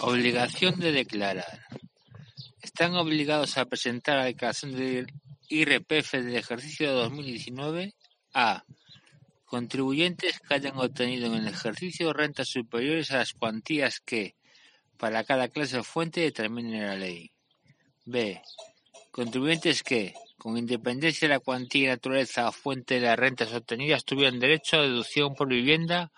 Obligación de declarar. Están obligados a presentar la declaración del IRPF del ejercicio dos mil diecinueve a contribuyentes que hayan obtenido en el ejercicio rentas superiores a las cuantías que, para cada clase o fuente, determine la ley. b. Contribuyentes que, con independencia de la cuantía naturaleza o fuente de las rentas obtenidas, tuvieran derecho a deducción por vivienda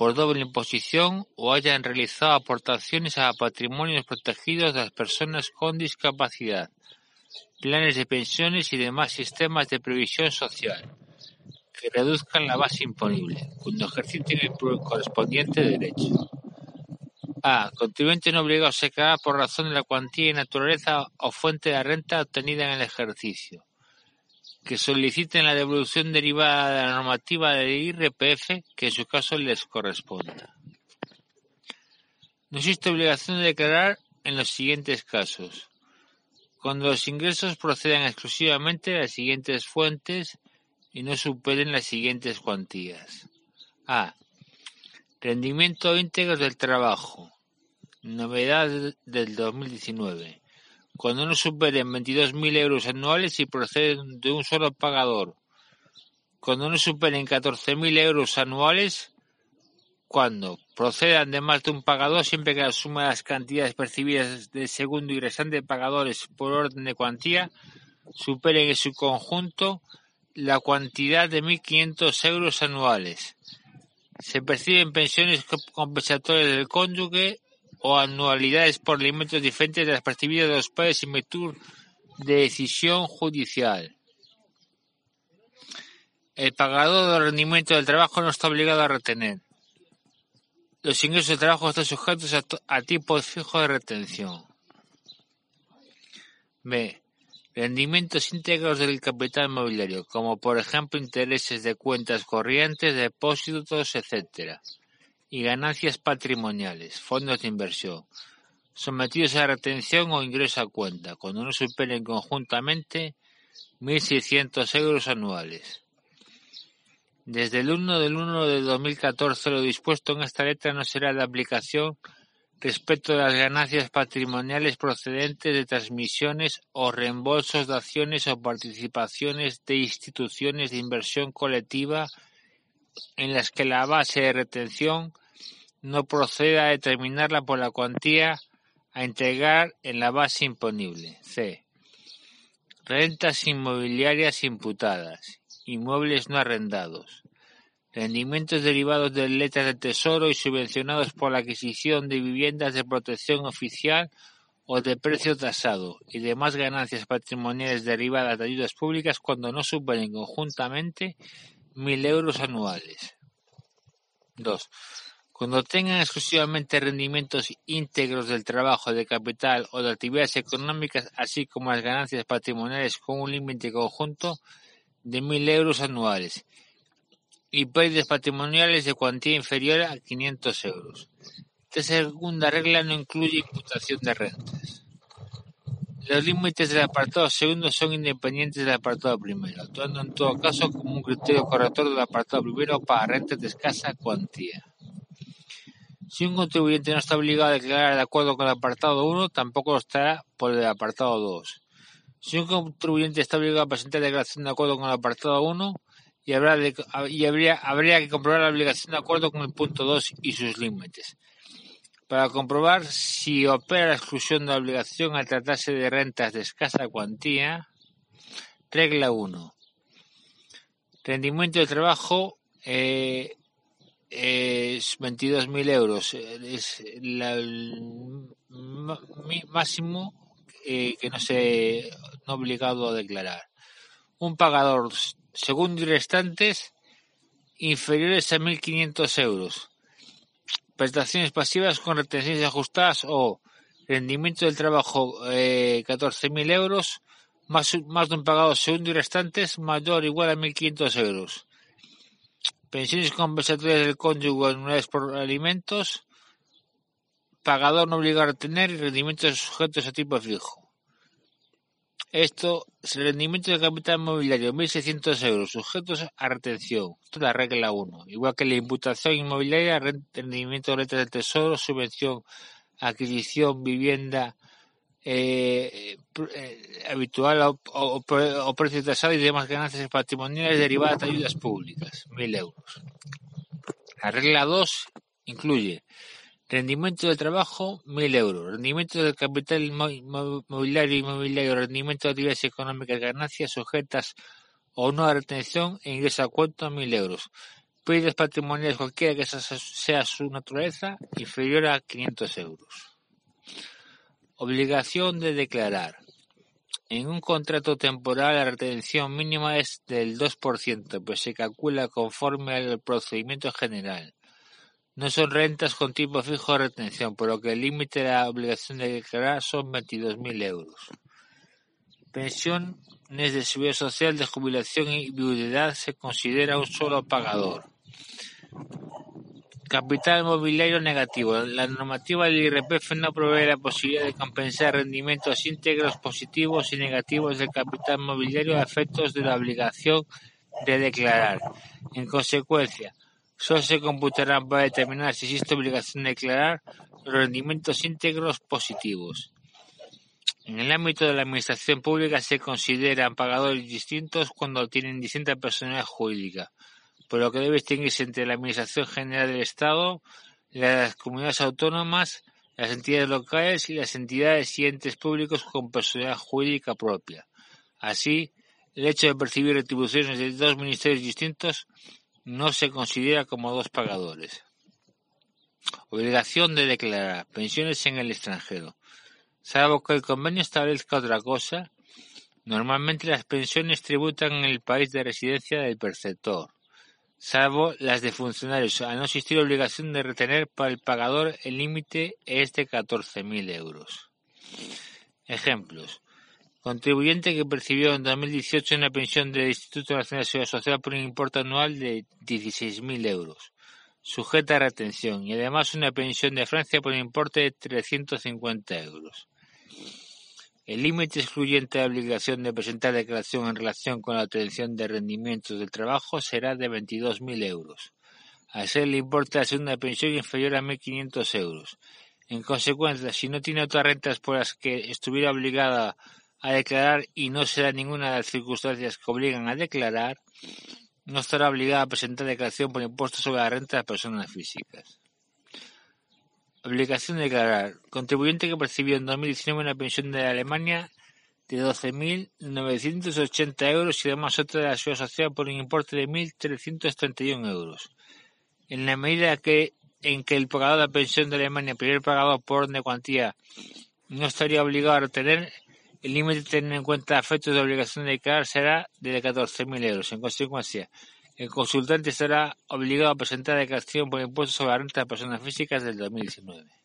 por doble imposición o hayan realizado aportaciones a patrimonios protegidos de las personas con discapacidad, planes de pensiones y demás sistemas de previsión social, que reduzcan la base imponible, cuando ejerciten el correspondiente derecho. A. Contribuyente no obligado a declarar por razón de la cuantía y naturaleza o fuente de renta obtenida en el ejercicio que soliciten la devolución derivada de la normativa del IRPF que en su caso les corresponda. No existe obligación de declarar en los siguientes casos. Cuando los ingresos procedan exclusivamente de las siguientes fuentes y no superen las siguientes cuantías. A. Rendimiento íntegro del trabajo. Novedad del 2019 cuando no superen 22.000 euros anuales y proceden de un solo pagador, cuando no superen 14.000 euros anuales, cuando procedan de más de un pagador siempre que la suma de las cantidades percibidas del segundo y restante pagadores por orden de cuantía superen en su conjunto la cantidad de 1.500 euros anuales. Se perciben pensiones compensatorias del cónyuge o anualidades por alimentos diferentes de las percibidas de los padres en virtud de decisión judicial. El pagador de rendimiento del trabajo no está obligado a retener. Los ingresos del trabajo están sujetos a, a tipos fijos de retención. B. Rendimientos íntegros del capital inmobiliario, como por ejemplo intereses de cuentas corrientes, depósitos, etc y ganancias patrimoniales, fondos de inversión, sometidos a retención o ingreso a cuenta, cuando no superen conjuntamente 1.600 euros anuales. Desde el 1 del 1 de 2014 lo dispuesto en esta letra no será de aplicación respecto de las ganancias patrimoniales procedentes de transmisiones o reembolsos de acciones o participaciones de instituciones de inversión colectiva en las que la base de retención no proceda a determinarla por la cuantía a entregar en la base imponible. C. Rentas inmobiliarias imputadas, inmuebles no arrendados, rendimientos derivados de letras de tesoro y subvencionados por la adquisición de viviendas de protección oficial o de precio tasado y demás ganancias patrimoniales derivadas de ayudas públicas cuando no superen conjuntamente mil euros anuales. 2. Cuando tengan exclusivamente rendimientos íntegros del trabajo, de capital o de actividades económicas, así como las ganancias patrimoniales con un límite conjunto de mil euros anuales y pérdidas patrimoniales de cuantía inferior a 500 euros. Esta segunda regla no incluye imputación de rentas. Los límites del apartado segundo son independientes del apartado primero, actuando en todo caso como un criterio corrector del apartado primero para rentas de escasa cuantía. Si un contribuyente no está obligado a declarar de acuerdo con el apartado 1, tampoco lo estará por el apartado 2. Si un contribuyente está obligado a presentar declaración de acuerdo con el apartado 1, y, habría, habría que comprobar la obligación de acuerdo con el punto 2 y sus límites. Para comprobar si opera la exclusión de la obligación al tratarse de rentas de escasa cuantía, regla 1. Rendimiento de trabajo eh, es 22.000 euros. Es el máximo que no se no obligado a declarar. Un pagador segundo y restantes inferiores a 1.500 euros. Prestaciones pasivas con retenciones ajustadas o rendimiento del trabajo eh, 14.000 euros más, más de un pagado segundo y restantes mayor o igual a 1.500 euros pensiones compensatorias del cónyuge anuales por alimentos, pagador no obligado a retener y rendimientos sujetos a tipo fijo. Esto es el rendimiento de capital inmobiliario, 1.600 euros, sujetos a retención. Esto es la regla 1. Igual que la imputación inmobiliaria, rendimiento de letras del tesoro, subvención adquisición, vivienda eh, eh, habitual o, o, precio tasado y demás ganancias patrimoniales derivadas de ayudas públicas, 1.000 euros. La regla 2 incluye rendimiento del trabajo, 1.000 euros, rendimiento del capital mobiliario inmobiliario, rendimiento de actividades económicas, ganancias sujetas o no a retención e ingreso a cuenta, 1.000 euros. Pérdidas patrimoniales cualquiera que sea su naturaleza, inferior a 500 euros. Obligación de declarar. En un contrato temporal la retención mínima es del dos por ciento, pues se calcula conforme al procedimiento general. No son rentas con tipo fijo de retención, por lo que el límite de la obligación de declarar son 22.000 euros. Pensiones de seguridad social, de jubilación y viudedad se considera un solo pagador. Capital mobiliario negativo. La normativa del IRPF no provee la posibilidad de compensar rendimientos íntegros positivos y negativos del capital mobiliario a efectos de la obligación de declarar. En consecuencia, solo se computarán para determinar si existe obligación de declarar rendimientos íntegros positivos. En el ámbito de la administración pública se consideran pagadores distintos cuando tienen distinta personalidad jurídica por lo que debe distinguirse entre la Administración General del Estado, las comunidades autónomas, las entidades locales y las entidades y entes públicos con personalidad jurídica propia. Así, el hecho de percibir retribuciones de dos ministerios distintos no se considera como dos pagadores. Obligación de declarar pensiones en el extranjero. Salvo que el convenio establezca otra cosa, normalmente las pensiones tributan en el país de residencia del perceptor salvo las de funcionarios, al no existir obligación de retener para el pagador el límite es de 14.000 euros. Ejemplos. Contribuyente que percibió en 2018 una pensión del Instituto Nacional de Seguridad Social por un importe anual de 16.000 euros, sujeta a retención, y además una pensión de Francia por un importe de 350 euros. El límite excluyente de obligación de presentar declaración en relación con la obtención de rendimientos del trabajo será de 22.000 euros, al ser el importe de la segunda pensión inferior a 1.500 euros. En consecuencia, si no tiene otras rentas por las que estuviera obligada a declarar y no se da ninguna de las circunstancias que obligan a declarar, no estará obligada a presentar declaración por impuestos sobre la renta de personas físicas. Obligación de declarar: Contribuyente que percibió en 2019 una pensión de Alemania de 12.980 euros y además otra de la Seguridad Social por un importe de 1.331 euros. En la medida que en que el pagador de la pensión de Alemania, primer pagador por orden de cuantía, no estaría obligado a retener, el límite teniendo en cuenta efectos de obligación de declarar será de 14.000 euros. En consecuencia, el consultante estará obligado a presentar declaración por impuestos sobre la renta de personas físicas del 2019.